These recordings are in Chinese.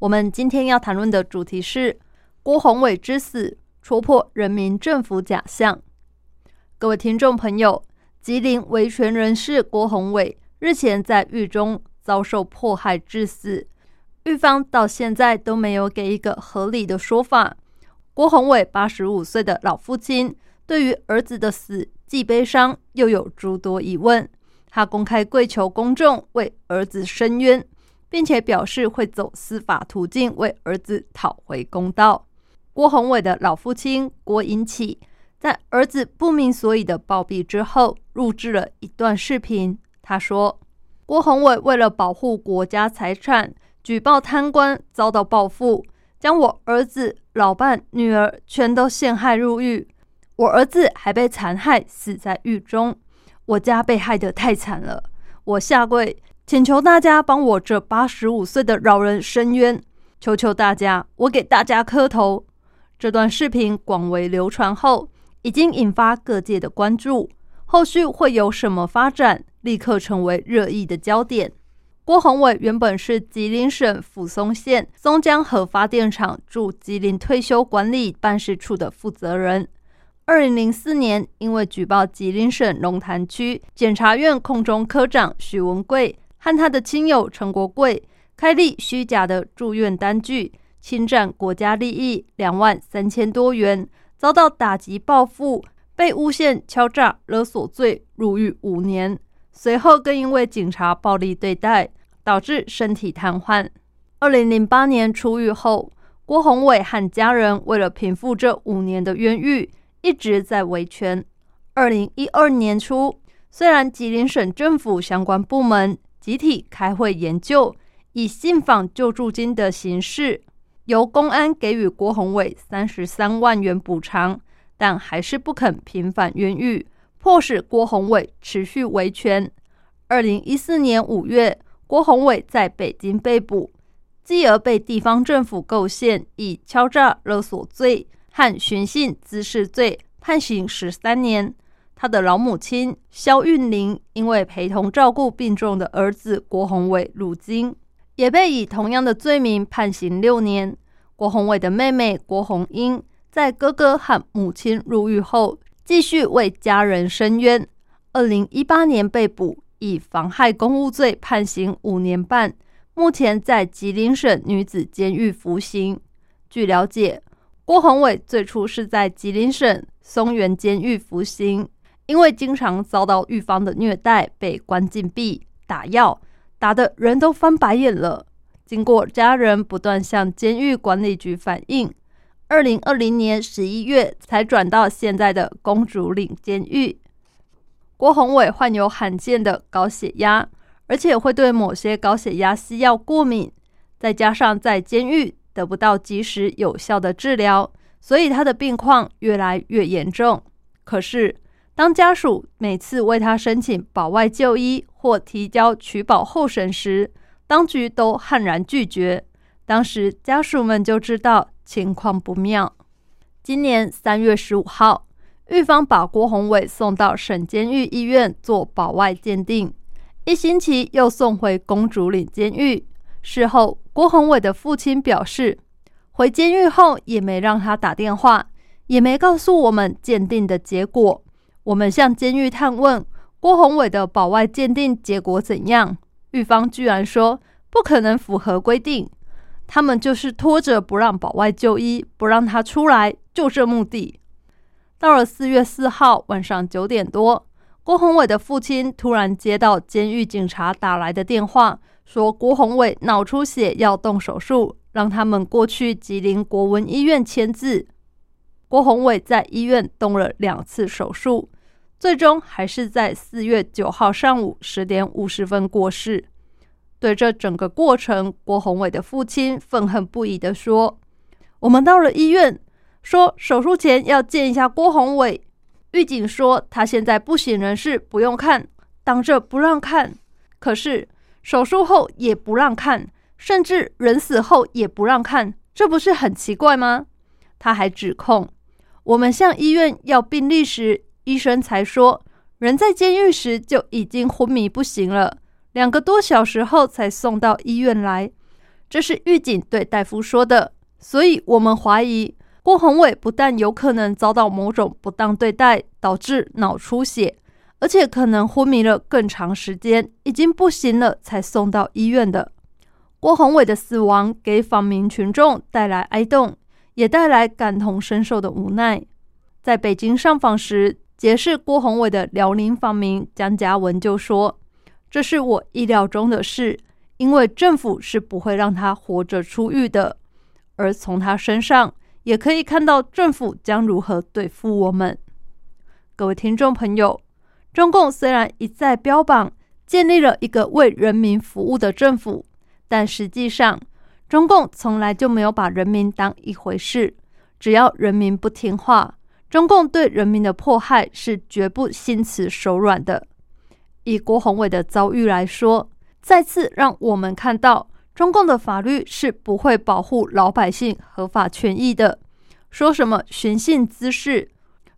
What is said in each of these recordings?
我们今天要谈论的主题是郭宏伟之死戳破人民政府假象。各位听众朋友，吉林维权人士郭宏伟日前在狱中遭受迫害致死，狱方到现在都没有给一个合理的说法。郭宏伟八十五岁的老父亲对于儿子的死既悲伤又有诸多疑问。他公开跪求公众为儿子伸冤，并且表示会走司法途径为儿子讨回公道。郭宏伟的老父亲郭英启在儿子不明所以的暴毙之后，录制了一段视频。他说：“郭宏伟为了保护国家财产，举报贪官，遭到报复，将我儿子、老伴、女儿全都陷害入狱。我儿子还被残害，死在狱中。”我家被害得太惨了，我下跪请求大家帮我这八十五岁的老人伸冤，求求大家，我给大家磕头。这段视频广为流传后，已经引发各界的关注，后续会有什么发展，立刻成为热议的焦点。郭宏伟原本是吉林省抚松县松江核发电厂驻吉林退休管理办事处的负责人。二零零四年，因为举报吉林省龙潭区检察院空中科长许文贵和他的亲友陈国贵开立虚假的住院单据，侵占国家利益两万三千多元，遭到打击报复，被诬陷敲诈勒索罪，入狱五年。随后更因为警察暴力对待，导致身体瘫痪。二零零八年出狱后，郭宏伟和家人为了平复这五年的冤狱。一直在维权。二零一二年初，虽然吉林省政府相关部门集体开会研究，以信访救助金的形式，由公安给予郭宏伟三十三万元补偿，但还是不肯平反冤狱，迫使郭宏伟持续维权。二零一四年五月，郭宏伟在北京被捕，继而被地方政府构陷，以敲诈勒索罪。和寻衅滋事罪判刑十三年。他的老母亲肖韵玲因为陪同照顾病重的儿子郭宏伟入京，也被以同样的罪名判刑六年。郭宏伟的妹妹郭红英在哥哥和母亲入狱后，继续为家人伸冤。二零一八年被捕，以妨害公务罪判刑五年半，目前在吉林省女子监狱服刑。据了解。郭宏伟最初是在吉林省松原监狱服刑，因为经常遭到狱方的虐待，被关禁闭、打药，打得人都翻白眼了。经过家人不断向监狱管理局反映，二零二零年十一月才转到现在的公主岭监狱。郭宏伟患有罕见的高血压，而且会对某些高血压西药过敏，再加上在监狱。得不到及时有效的治疗，所以他的病况越来越严重。可是，当家属每次为他申请保外就医或提交取保候审时，当局都悍然拒绝。当时家属们就知道情况不妙。今年三月十五号，狱方把郭宏伟送到省监狱医院做保外鉴定，一星期又送回公主岭监狱。事后，郭宏伟的父亲表示，回监狱后也没让他打电话，也没告诉我们鉴定的结果。我们向监狱探问郭宏伟的保外鉴定结果怎样，狱方居然说不可能符合规定，他们就是拖着不让保外就医，不让他出来，就这目的。到了四月四号晚上九点多，郭宏伟的父亲突然接到监狱警察打来的电话。说郭宏伟脑出血要动手术，让他们过去吉林国文医院签字。郭宏伟在医院动了两次手术，最终还是在四月九号上午十点五十分过世。对这整个过程，郭宏伟的父亲愤恨不已的说：“我们到了医院，说手术前要见一下郭宏伟。狱警说他现在不省人事，不用看，挡着不让看。可是手术后也不让看，甚至人死后也不让看，这不是很奇怪吗？”他还指控我们向医院要病历时，医生才说人在监狱时就已经昏迷不醒了。两个多小时后才送到医院来，这是狱警对大夫说的。所以，我们怀疑郭宏伟不但有可能遭到某种不当对待，导致脑出血，而且可能昏迷了更长时间，已经不行了才送到医院的。郭宏伟的死亡给访民群众带来哀动，也带来感同身受的无奈。在北京上访时，结识郭宏伟的辽宁访民江嘉文就说。这是我意料中的事，因为政府是不会让他活着出狱的。而从他身上也可以看到政府将如何对付我们。各位听众朋友，中共虽然一再标榜建立了一个为人民服务的政府，但实际上中共从来就没有把人民当一回事。只要人民不听话，中共对人民的迫害是绝不心慈手软的。以郭宏伟的遭遇来说，再次让我们看到中共的法律是不会保护老百姓合法权益的。说什么寻衅滋事，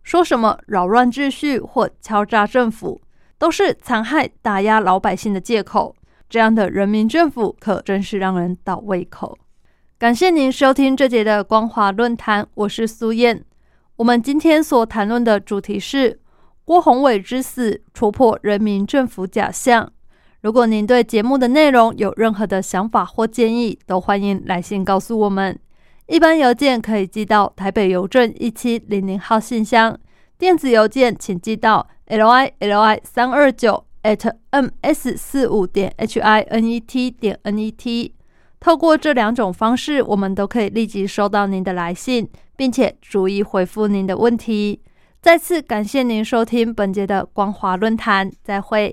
说什么扰乱秩序或敲诈政府，都是残害打压老百姓的借口。这样的人民政府可真是让人倒胃口。感谢您收听这节的光华论坛，我是苏燕。我们今天所谈论的主题是。郭宏伟之死戳破人民政府假象。如果您对节目的内容有任何的想法或建议，都欢迎来信告诉我们。一般邮件可以寄到台北邮政一七零零号信箱，电子邮件请寄到 l i l i 三二九 at m s 四五点 h i n e t 点 n e t。透过这两种方式，我们都可以立即收到您的来信，并且逐一回复您的问题。再次感谢您收听本节的光华论坛，再会。